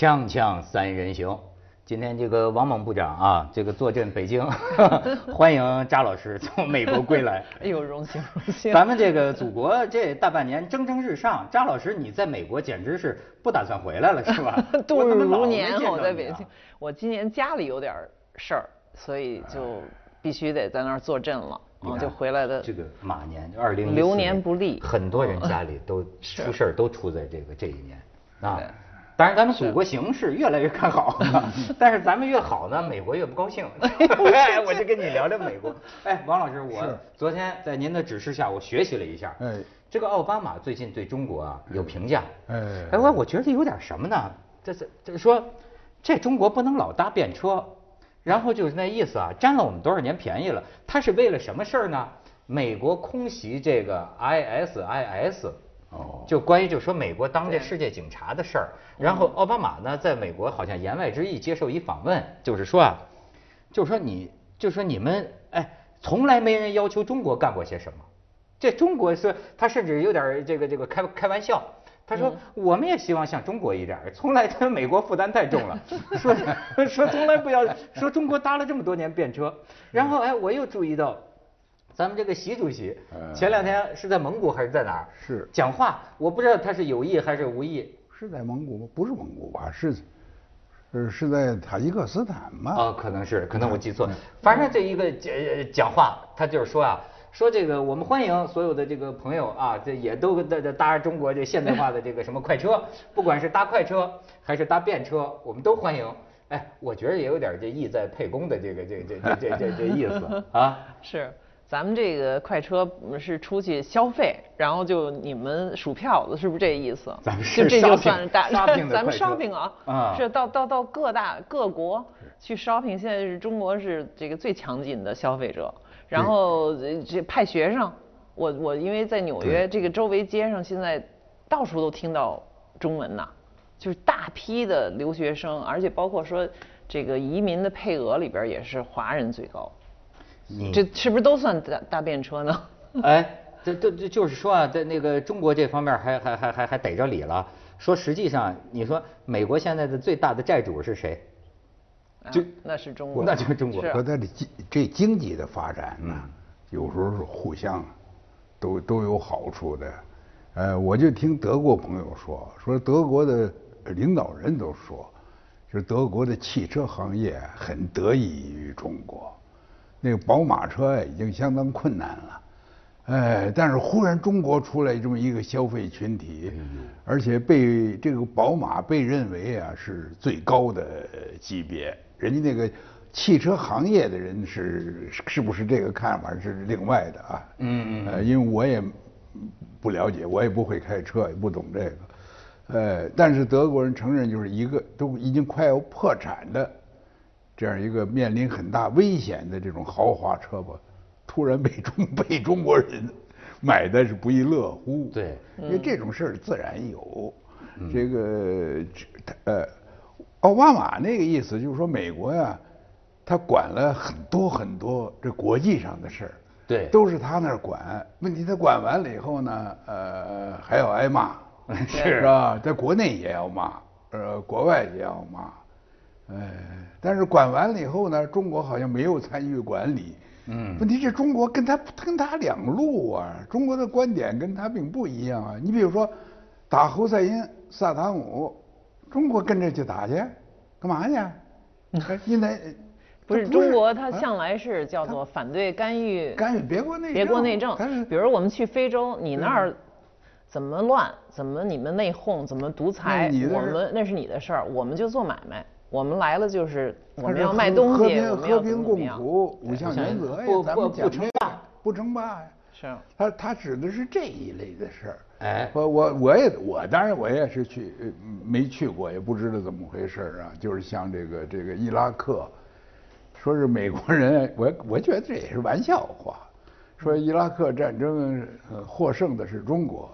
锵锵三人行，今天这个王猛部长啊，这个坐镇北京，欢迎扎老师从美国归来。哎呦，荣幸荣幸。咱们这个祖国这大半年蒸蒸日上，扎老师你在美国简直是不打算回来了是吧？度日如年，我在北京。我今年家里有点事儿，所以就必须得在那儿坐镇了，你看啊，就回来的。这个马年二零流年不利很多人家里都出事儿，都出在这个这一年啊对。当然，咱们祖国形势越来越看好，但是咱们越好呢，美国越不高兴。哎，我就跟你聊聊美国。哎，王老师，我昨天在您的指示下，我学习了一下。哎这个奥巴马最近对中国啊有评价。哎哎，我我觉得有点什么呢？这这就是说，这中国不能老搭便车，然后就是那意思啊，占了我们多少年便宜了。他是为了什么事儿呢？美国空袭这个 ISIS，哦就关于就说美国当这世界警察的事儿。然后奥巴马呢，在美国好像言外之意接受一访问，就是说啊，就是说你，就是说你们，哎，从来没人要求中国干过些什么。这中国说他甚至有点儿这个这个开开玩笑，他说我们也希望像中国一点儿，从来他美国负担太重了，说说从来不要说中国搭了这么多年便车，然后哎我又注意到。咱们这个习主席嗯前两天是在蒙古还是在哪儿？是讲话，我不知道他是有意还是无意。是在蒙古吗？不是蒙古吧？是，是是在塔吉克斯坦吗？啊，可能是，可能我记错嗯。反正这一个讲讲话，他就是说啊，说这个我们欢迎所有的这个朋友啊，这也都搭搭搭中国这现代化的这个什么快车，不管是搭快车还是搭便车，我们都欢迎。哎，我觉得也有点这意在沛公的这个这这这这这这意思 啊。是，咱们这个快车是出去消费，然后就你们数票子，是不是这意思？咱们是就这就 shopping，算是大，shopping 咱们 shopping 啊，啊是到到到各大各国去 shopping，现在是中国是这个最强劲的消费者，然后呃这派学生，我我因为在纽约这个周围街上现在到处都听到中文呐。就是大批的留学生，而且包括说这个移民的配额里边也是华人最高。你这是不是都算搭搭便车呢？哎，这这这就是说啊，在那个中国这方面还还还还还逮着理了。说实际上，你说美国现在的最大的债主是谁？就啊那是中国，那就是中国是和它的经这经济的发展呢，有时候是互相都都有好处的。呃，我就听德国朋友说，说德国的领导人都说，就是德国的汽车行业很得益于中国，那个宝马车呀已经相当困难了。哎，但是忽然中国出来这么一个消费群体，而且被这个宝马被认为啊是最高的级别，人家那个汽车行业的人是是不是这个看法是另外的啊？嗯嗯呃，因为我也不了解，我也不会开车，也不懂这个，呃，但是德国人承认就是一个都已经快要破产的这样一个面临很大危险的这种豪华车吧，突然被中被中国人买的是不亦乐乎。对，因为这种事儿自然有。这个这呃，奥巴马那个意思就是说，美国呀，他管了很多很多这国际上的事儿。对都是他那儿管。问题他管完了以后呢，呃，还要挨骂，是吧？在国内也要骂，呃，国外也要骂，哎，但是管完了以后呢，中国好像没有参与管理。嗯问题是中国跟他跟他两路啊，中国的观点跟他并不一样啊。你比如说，打侯赛因、萨达姆，中国跟着去打去，干嘛去？哎你得不是中国，它啊向来是叫做反对干预干预别国内别国内政但是。比如我们去非洲，你那儿怎么乱，怎么你们内讧，怎么独裁那你，的我们那是你的事儿，我们就做买卖。我们来了就是我们要卖东西，和平共。处五项原则呀，咱们讲不称霸，不称霸呀。是他他指的是这一类的事儿。哎我我我也我当然我也是去呃没去过，也不知道怎么回事儿啊。就是像这个这个伊拉克，说是美国人，我我觉得这也是玩笑话。说伊拉克战争呃获胜的是中国，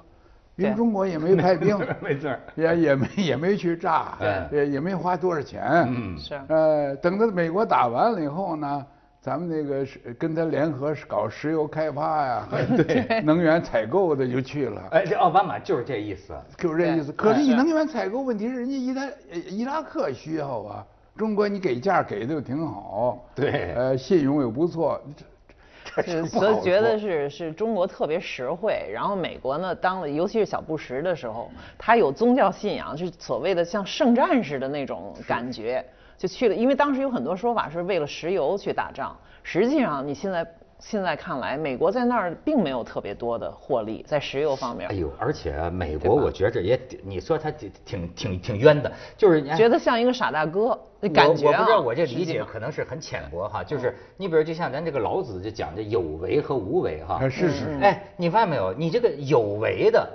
因为中国也没派兵 没错也也没也没去炸，也也没花多少钱，嗯。是。呃，等到美国打完了以后呢，咱们那个是跟他联合搞石油开发呀，对，能源采购的就去了。哎，这奥巴马就是这意思。就是这意思。可是你能源采购问题是人家伊拉伊拉克需要啊，中国你给价给的又挺好，对。呃，信用又不错，是所以觉得是是中国特别实惠，然后美国呢当了，尤其是小布什的时候，他有宗教信仰，是所谓的像圣战似的那种感觉，就去了。因为当时有很多说法是为了石油去打仗，实际上你现在现在看来，美国在那儿并没有特别多的获利在石油方面哎，呦，而且美国我觉着也，你说他挺挺挺挺冤的，就是觉得像一个傻大哥，那感觉啊。我不知道我这理解可能是很浅薄哈，就是你比如就像咱这个老子就讲的有为和无为哈。啊是是哎，你发现没有？你这个有为的，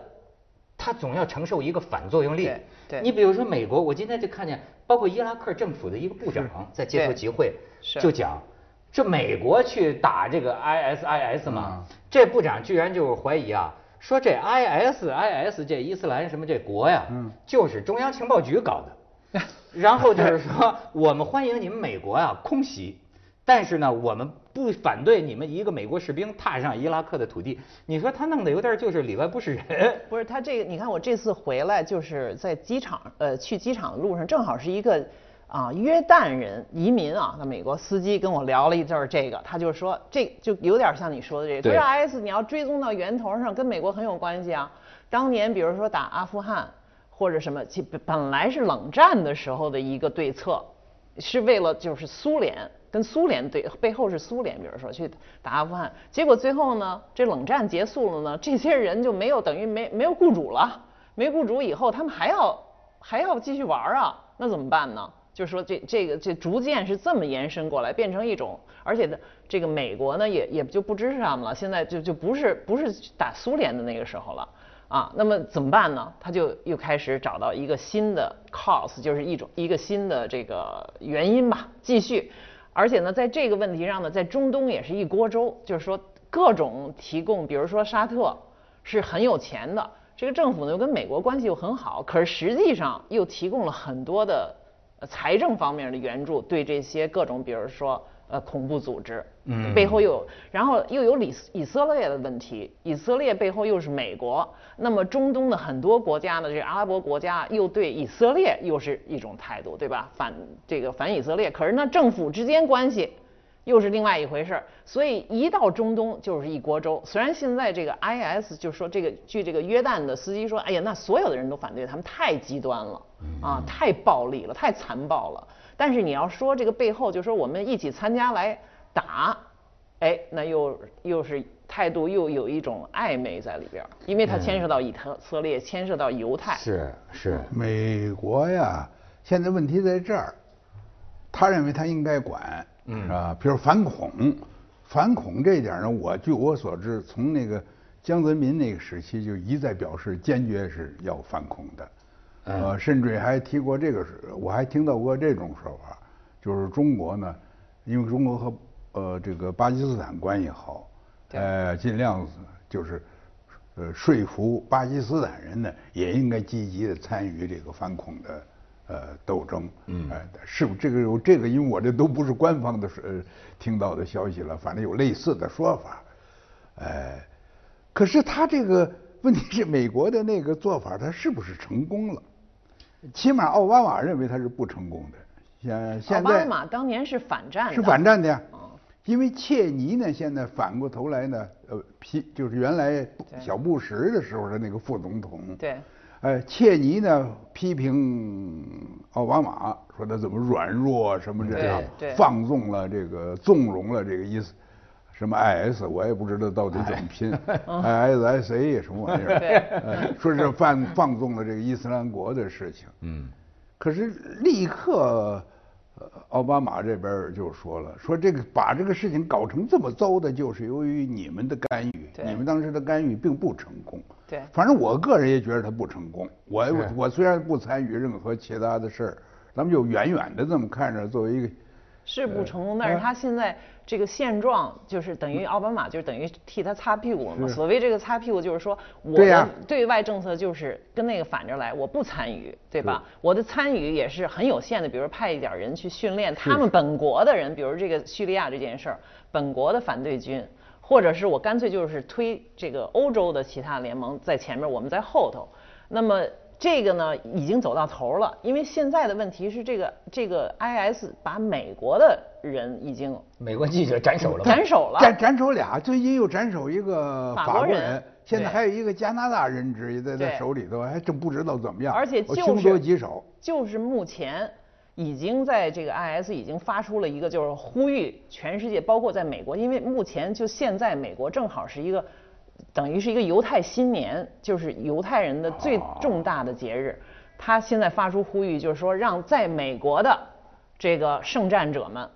他总要承受一个反作用力。对对你比如说美国，我今天就看见，包括伊拉克政府的一个部长在街头集会，是就讲。这美国去打这个 ISIS 嘛嗯，这部长居然就怀疑啊，说这 ISIS 这伊斯兰什么这国呀，嗯就是中央情报局搞的。然后就是说，我们欢迎你们美国啊空袭，但是呢，我们不反对你们一个美国士兵踏上伊拉克的土地。你说他弄得有点就是里外不是人。不是他这个，你看我这次回来就是在机场，呃，去机场的路上，正好是一个啊约旦人移民啊，那美国司机跟我聊了一阵儿这个，他就说这就有点像你说的这个，对就是 IS 你要追踪到源头上，跟美国很有关系啊。当年比如说打阿富汗或者什么，其本来是冷战的时候的一个对策，是为了就是苏联跟苏联对背后是苏联，比如说去打阿富汗，结果最后呢，这冷战结束了呢，这些人就没有等于没没有雇主了，没雇主以后他们还要还要继续玩儿啊，那怎么办呢？就是说这这个这逐渐是这么延伸过来，变成一种，而且呢，这个美国呢也也就不支持他们了，现在就就不是不是打苏联的那个时候了。啊，那么怎么办呢？他就又开始找到一个新的 cause，就是一种一个新的这个原因吧，继续。而且呢，在这个问题上呢，在中东也是一锅粥，就是说各种提供，比如说沙特是很有钱的，这个政府呢又跟美国关系又很好，可是实际上又提供了很多的呃财政方面的援助，对这些各种，比如说呃恐怖组织，嗯背后又有，然后又有以以色列的问题，以色列背后又是美国，那么中东的很多国家呢，这阿拉伯国家又对以色列又是一种态度，对吧？反这个反以色列，可是呢政府之间关系又是另外一回事儿，所以一到中东就是一锅粥。虽然现在这个 IS 就说这个，据这个约旦的司机说，哎呀，那所有的人都反对他们，太极端了啊，太暴力了，太残暴了。但是你要说这个背后，就说我们一起参加来打，哎，那又又是态度又有一种暧昧在里边儿，因为它牵涉到以色列，牵涉到犹太。是是，美国呀，现在问题在这儿，他认为他应该管，嗯。是吧？比如反恐，反恐这一点呢，我据我所知，从那个江泽民那个时期就一再表示坚决是要反恐的，嗯。呃，甚至还提过这个事，我还听到过这种说法，就是中国呢，因为中国和呃这个巴基斯坦关系好，对。呃，尽量就是呃说服巴基斯坦人呢，也应该积极的参与这个反恐的呃斗争。嗯，哎、是不这个有这个，因为我这都不是官方的呃听到的消息了，反正有类似的说法。哎，可是他这个问题是美国的那个做法，他是不是成功了？起码奥巴马认为他是不成功的。现现在巴马当年是反战的，是反战的呀哦。因为切尼呢，现在反过头来呢，呃，批就是原来小布什的时候的那个副总统，对，呃，切尼呢批评奥巴马，说他怎么软弱什么这样放纵了这个纵容了这个意思，什么 IS 我也不知道到底怎么拼，ISIS 什么玩意儿，说是放放纵了这个伊斯兰国的事情，嗯，可是立刻，呃，奥巴马这边就说了，说这个把这个事情搞成这么糟的，就是由于你们的干预，你们当时的干预并不成功。对反正我个人也觉得他不成功。我是我虽然不参与任何其他的事儿，咱们就远远的这么看着，作为一个是不成功，但是他现在这个现状就是等于奥巴马就是等于替他擦屁股了嘛。所谓这个擦屁股，就是说我的对外政策就是跟那个反着来，我不参与，对吧？我的参与也是很有限的，比如派一点人去训练他们本国的人，比如这个叙利亚这件事儿，本国的反对军。或者是我干脆就是推这个欧洲的其他联盟在前面，我们在后头。那么这个呢，已经走到头了，因为现在的问题是这个这个 IS 把美国的人已经美国记者斩首了？斩首了，斩斩首俩，最近又斩首一个法国人现在还有一个加拿大人质也在对在手里头，还真不知道怎么样。而且凶多是吉少。就是目前已经在这个 IS 已经发出了一个就是呼吁全世界，包括在美国，因为目前就现在美国正好是一个等于是一个犹太新年，就是犹太人的最重大的节日。他现在发出呼吁，就是说让在美国的这个圣战者们，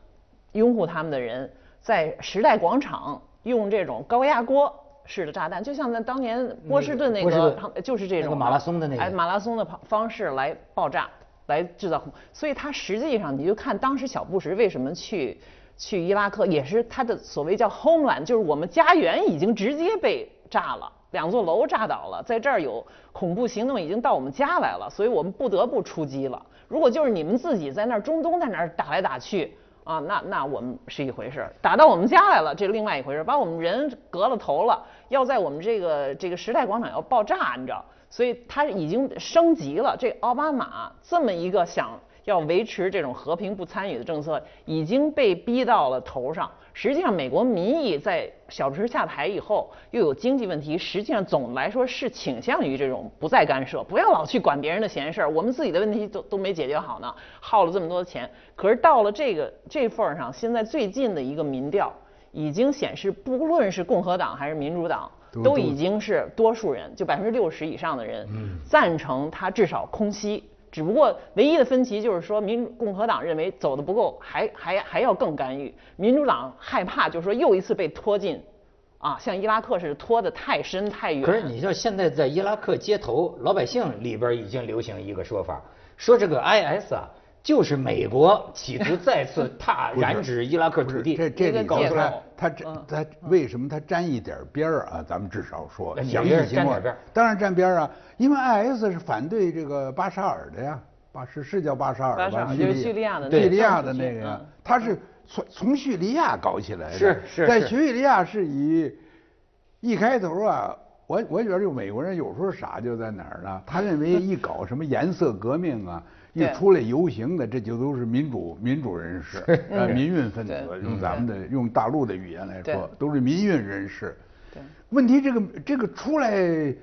拥护他们的人，在时代广场用这种高压锅式的炸弹，就像在当年波士顿那个就是这种那个马拉松的那个。哎马拉松的方方式来爆炸，来制造恐，所以他实际上你就看当时小布什为什么去去伊拉克，也是他的所谓叫 homeland，就是我们家园已经直接被炸了。两座楼炸倒了，在这儿有恐怖行动已经到我们家来了，所以我们不得不出击了。如果就是你们自己在那儿中东在那儿打来打去啊，那那我们是一回事儿，打到我们家来了，这是另外一回事儿，把我们人隔了头了，要在我们这个这个时代广场要爆炸，你知道？所以他已经升级了。这奥巴马这么一个想要维持这种和平不参与的政策，已经被逼到了头上。实际上，美国民意在小布什下台以后，又有经济问题，实际上总来说是倾向于这种不再干涉，不要老去管别人的闲事儿，我们自己的问题都都没解决好呢，耗了这么多钱。可是到了这个这份儿上，现在最近的一个民调已经显示，不论是共和党还是民主党，都已经是多数人，就百分之六十以上的人赞成他至少空袭。只不过唯一的分歧就是说，民共和党认为走的不够，还还还要更干预；民主党害怕，就是说又一次被拖进，啊，像伊拉克似的拖得太深太远。可是你知道，现在在伊拉克街头，老百姓里边已经流行一个说法，说这个 IS 啊，就是美国企图再次 踏染指伊拉克土地。这这里头他借口他他为什么他沾一点边儿啊？咱们至少说详细情况沾点边，当然沾边儿啊，因为 IS 是反对这个巴沙尔的呀，巴是是叫巴沙尔吧？巴沙尔就是叙利亚的那个叙利亚的那个他是从从叙利亚搞起来的，是是在叙利亚是以一开头啊。我我觉得就美国人有时候傻就在哪儿呢？他认为一搞什么颜色革命啊，一出来游行的，这就都是民主民主人士，呃，民运分子，用咱们的用大陆的语言来说，都是民运人士。对问题这个这个出来，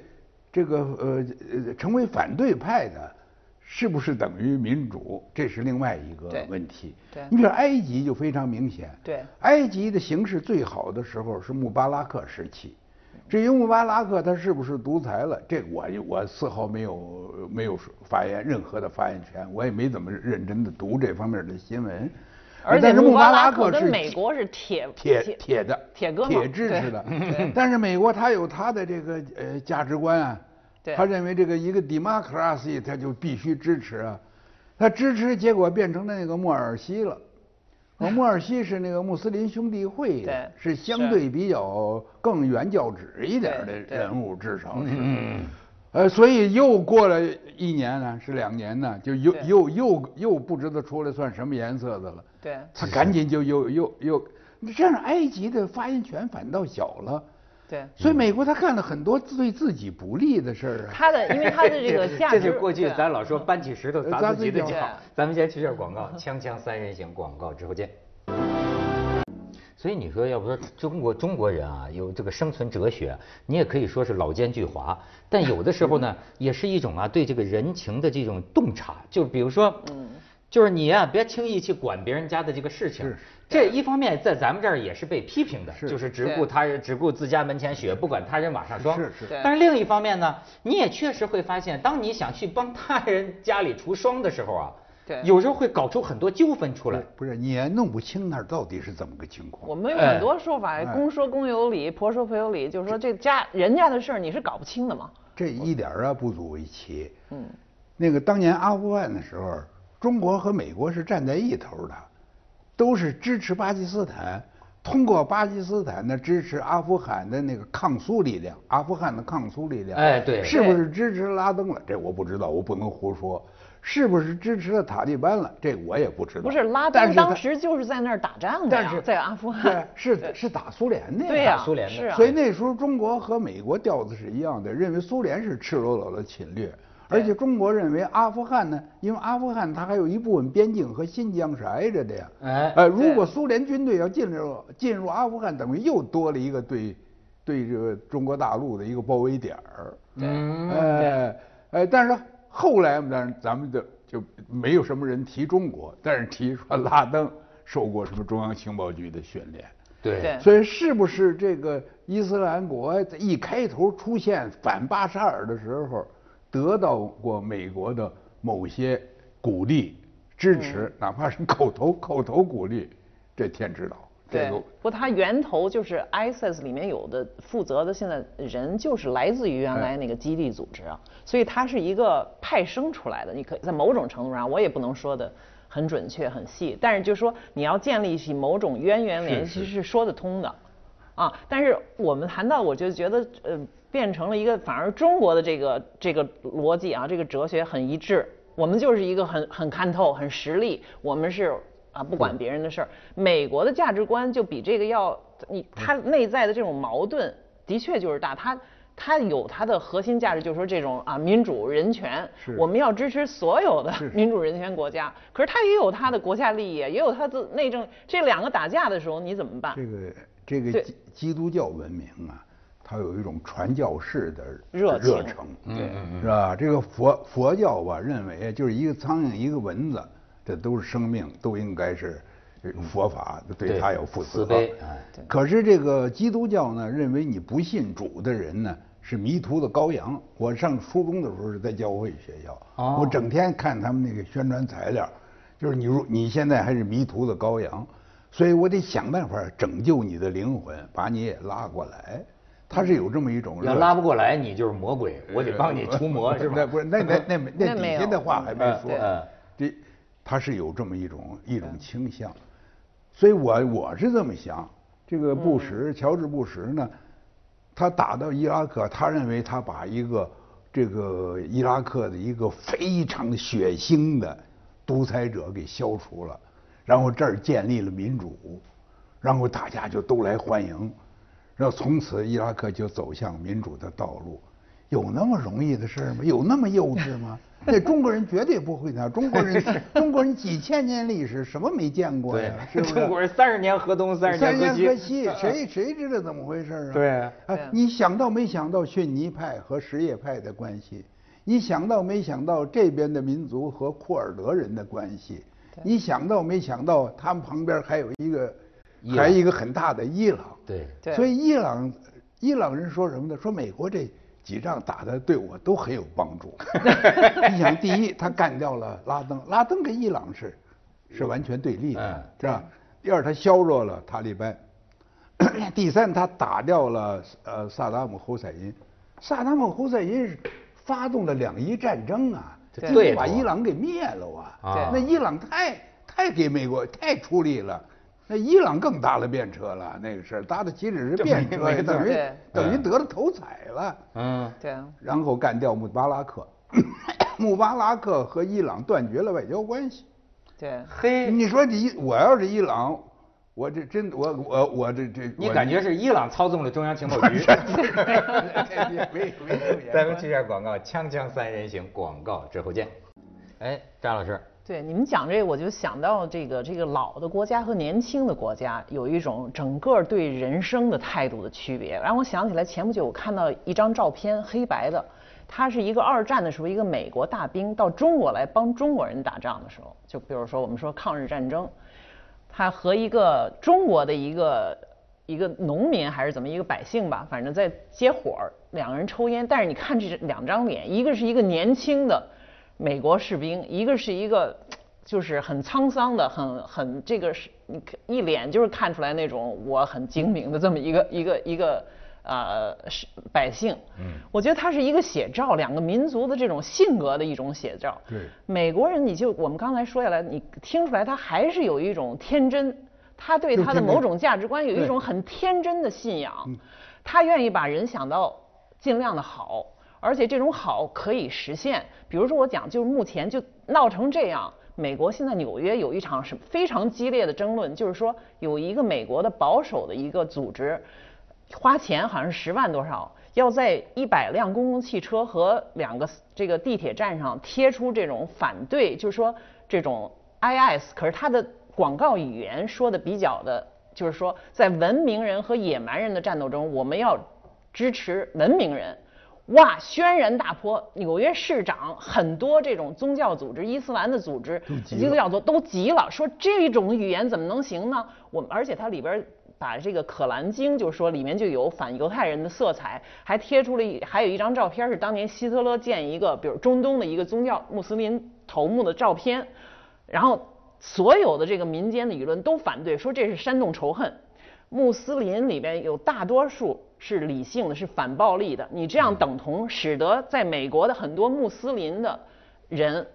这个呃呃成为反对派的，是不是等于民主？这是另外一个问题。对你比如埃及就非常明显。对埃及的形势最好的时候是穆巴拉克时期。至于穆巴拉克他是不是独裁了，这个我我丝毫没有没有发言任何的发言权，我也没怎么认真的读这方面的新闻。而且穆巴巴拉克是跟美国是铁铁铁的铁哥们儿铁支持的，但是美国他有他的这个呃价值观啊，对他认为这个一个 democracy 他就必须支持啊，他支持结果变成了那个穆尔西了。呃穆尔西是那个穆斯林兄弟会对，是相对比较更原教旨一点的人物，至少是。嗯呃，所以又过了一年呢，是两年呢，就又又又又不知道出来算什么颜色的了。对他赶紧就又又又，这样埃及的发言权反倒小了。对。所以美国他干了很多对自己不利的事儿啊。他的，因为他的这个价值，这就过去咱老说搬起石头砸自己的脚对。咱们先去这儿广告，锵锵三人行广告之后见。所以你说，要不说中国中国人啊，有这个生存哲学，你也可以说是老奸巨猾，但有的时候呢，也是一种啊对这个人情的这种洞察。就比如说，嗯就是你呀、别轻易去管别人家的这个事情是。这一方面在咱们这儿也是被批评的，是就是只顾他人，只顾自家门前雪，不管他人瓦上霜。是是但是另一方面呢，你也确实会发现，当你想去帮他人家里除霜的时候啊，对有时候会搞出很多纠纷出来不是。你也弄不清那儿到底是怎么个情况。我们有很多说法，哎公说公有理，婆说婆有理，就是说这家人家的事儿你是搞不清的嘛。这一点啊不足为奇。嗯，那个当年阿富汗的时候，中国和美国是站在一头的，都是支持巴基斯坦，通过巴基斯坦呢支持阿富汗的那个抗苏力量，阿富汗的抗苏力量。哎对是不是支持拉登了？这我不知道，我不能胡说。是不是支持了塔利班了？这我也不知道。不是拉登但是当时就是在那儿打仗的呀，但是在阿富汗对，是是打苏联的呀。对苏联的所以那时候中国和美国调子是一样的，认为苏联是赤裸裸的侵略，而且中国认为阿富汗呢，因为阿富汗它还有一部分边境和新疆是挨着的呀。哎呃，如果苏联军队要进入进入阿富汗，等于又多了一个对对这个中国大陆的一个包围点儿。嗯，哎哎，但是后来我们当然咱们的就没有什么人提中国，但是提说拉登受过什么中央情报局的训练。对对所以是不是这个伊斯兰国一开头出现反巴沙尔的时候，得到过美国的某些鼓励支持，哪怕是口头口头鼓励，这天知道。这对，不过它源头就是 ISIS 里面有的负责的现在人就是来自于原来那个基地组织啊，所以它是一个派生出来的。你可以在某种程度上，我也不能说的很准确很细，但是就说你要建立起某种渊源联系是说得通的，啊。但是我们谈到，我就觉得呃，变成了一个反而中国的这个这个逻辑啊，这个哲学很一致。我们就是一个很很看透、很实力，我们是啊不管别人的事儿。美国的价值观就比这个要你它内在的这种矛盾的确就是大，它它有它的核心价值，就是说这种啊民主人权是，我们要支持所有的 民主人权国家。可是它也有它的国家利益，也有它的内政，这两个打架的时候你怎么办？这个这个基基督教文明啊，它有一种传教士的热热诚，对是吧？这个佛佛教吧，认为就是一个苍蝇一个蚊子，这都是生命，都应该是佛法对对他有负责。慈悲哎可是这个基督教呢，认为你不信主的人呢是迷途的羔羊。我上初中的时候是在教会学校，哦我整天看他们那个宣传材料，就是你如你现在还是迷途的羔羊，所以我得想办法拯救你的灵魂，把你也拉过来。他是有这么一种要拉不过来，你就是魔鬼，我得帮你除魔，是吧？那不是 那那那那底下的话还没说。嗯。对，这他是有这么一种一种倾向，所以我我是这么想，这个布什乔治布什呢，他打到伊拉克，他认为他把一个这个伊拉克的一个非常血腥的独裁者给消除了，然后这儿建立了民主，然后大家就都来欢迎，然后从此伊拉克就走向民主的道路。有那么容易的事儿吗？有那么幼稚吗？那中国人绝对不会那样。中国人，中国人几千年历史，什么没见过呀？是不是？中国人三十年河东，三十年河西，谁谁知道怎么回事儿啊？对哎，你想到没想到逊尼派和什叶派的关系？你想到没想到这边的民族和库尔德人的关系？你想到没想到他们旁边还有一个，还有一个很大的伊朗？对对所以伊朗，伊朗人说什么呢？说美国这几仗打的对我都很有帮助。你想，第一，他干掉了拉登，拉登跟伊朗是是完全对立的嗯，是吧？第二，他削弱了塔利班。第三，他打掉了呃萨达姆侯赛因。萨达姆侯赛因是发动了两伊战争啊，对几乎把伊朗给灭了啊。啊那伊朗太太给美国太出力了。那伊朗更搭了便车了，那个事儿搭的岂止是便车等于等于得了头彩了。嗯，对啊，然后干掉穆巴拉克，穆巴拉克和伊朗断绝了外交关系。对。嘿，你说你我要是伊朗，我这真我我我这这，你感觉是伊朗操纵了中央情报局？没没没 咱们去下广告，锵锵三人行，广告之后见。哎，张老师，对，你们讲这，我就想到这个这个老的国家和年轻的国家有一种整个对人生的态度的区别，让我想起来前不久我看到一张照片，黑白的，他是一个二战的时候一个美国大兵到中国来帮中国人打仗的时候，就比如说我们说抗日战争，他和一个中国的一个一个农民还是怎么一个百姓吧，反正在接火，两个人抽烟，但是你看这两张脸，一个是一个年轻的美国士兵，一个是一个就是很沧桑的，很很这个是你看一脸就是看出来那种我很精明的这么一个一个一个呃是百姓。嗯，我觉得它是一个写照，两个民族的这种性格的一种写照。对，美国人你就我们刚才说下来，你听出来他还是有一种天真，他对他的某种价值观有一种很天真的信仰，他愿意把人想到尽量的好。而且这种好可以实现，比如说我讲，就是目前就闹成这样，美国现在纽约有一场是非常激烈的争论，就是说有一个美国的保守的一个组织，花钱好像是十万多少，要在一百辆公共汽车和两个这个地铁站上贴出这种反对，就是说这种 IS，可是它的广告语言说的比较的，就是说在文明人和野蛮人的战斗中，我们要支持文明人。哇！轩然大波，纽约市长很多这种宗教组织、伊斯兰的组织、基督教都都急了，说这种语言怎么能行呢？我们而且它里边把这个《可兰经》，就是说里面就有反犹太人的色彩，还贴出了一还有一张照片是当年希特勒见一个比如中东的一个宗教穆斯林头目的照片，然后所有的这个民间的舆论都反对，说这是煽动仇恨。穆斯林里边有大多数是理性的，是反暴力的。你这样等同使得在美国的很多穆斯林的人、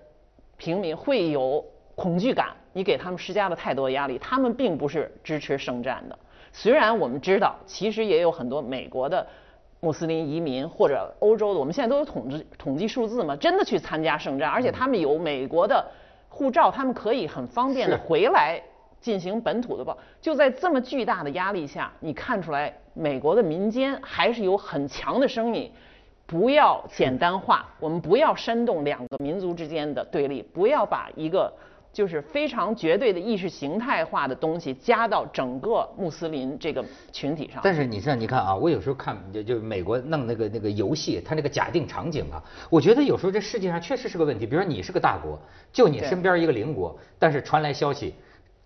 平民会有恐惧感，你给他们施加了太多压力，他们并不是支持圣战的。虽然我们知道，其实也有很多美国的穆斯林移民或者欧洲的，我们现在都有统计统计数字嘛，真的去参加圣战，而且他们有美国的护照，他们可以很方便的回来。进行本土的报，就在这么巨大的压力下，你看出来美国的民间还是有很强的声音，不要简单化，我们不要煽动两个民族之间的对立，不要把一个就是非常绝对的意识形态化的东西加到整个穆斯林这个群体上。但是你像你看啊，我有时候看就就美国弄那个那个游戏，它那个假定场景啊，我觉得有时候这世界上确实是个问题。比如说你是个大国，就你身边一个邻国，但是传来消息。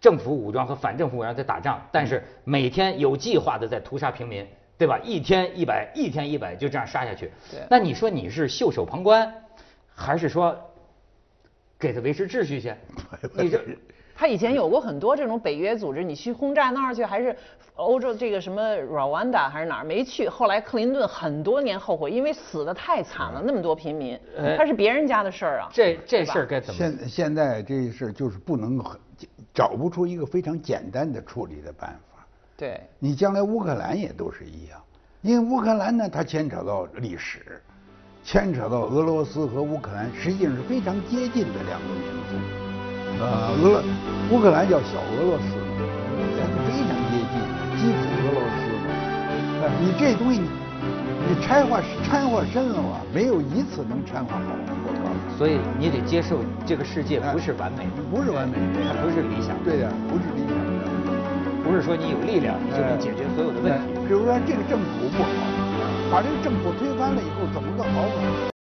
政府武装和反政府武装在打仗，但是每天有计划的在屠杀平民，对吧？一天一百，一天一百，就这样杀下去。那你说你是袖手旁观，还是说给他维持秩序去？你这。他以前有过很多这种北约组织，你去轰炸那儿去，还是欧洲这个什么 Rwanda 还是哪儿没去？后来克林顿很多年后悔，因为死的太惨了，那么多平民，他是别人家的事儿啊。这这事儿该怎么？现现在这事儿就是不能很找不出一个非常简单的处理的办法。对。你将来乌克兰也都是一样，因为乌克兰呢，它牵扯到历史，牵扯到俄罗斯和乌克兰实际上是非常接近的两个民族。呃，俄乌克兰叫小俄罗斯，这非常接近，基辅俄罗斯嘛。你这东西，你掺和掺和深了啊，没有一次能掺和好。我告诉你，所以你得接受这个世界不是完美，不是完美，它不是理想的。对呀，不是理想的，不是说你有力量你就能解决所有的问题。比如说这个政府不好，把这个政府推翻了以后，怎么个好法？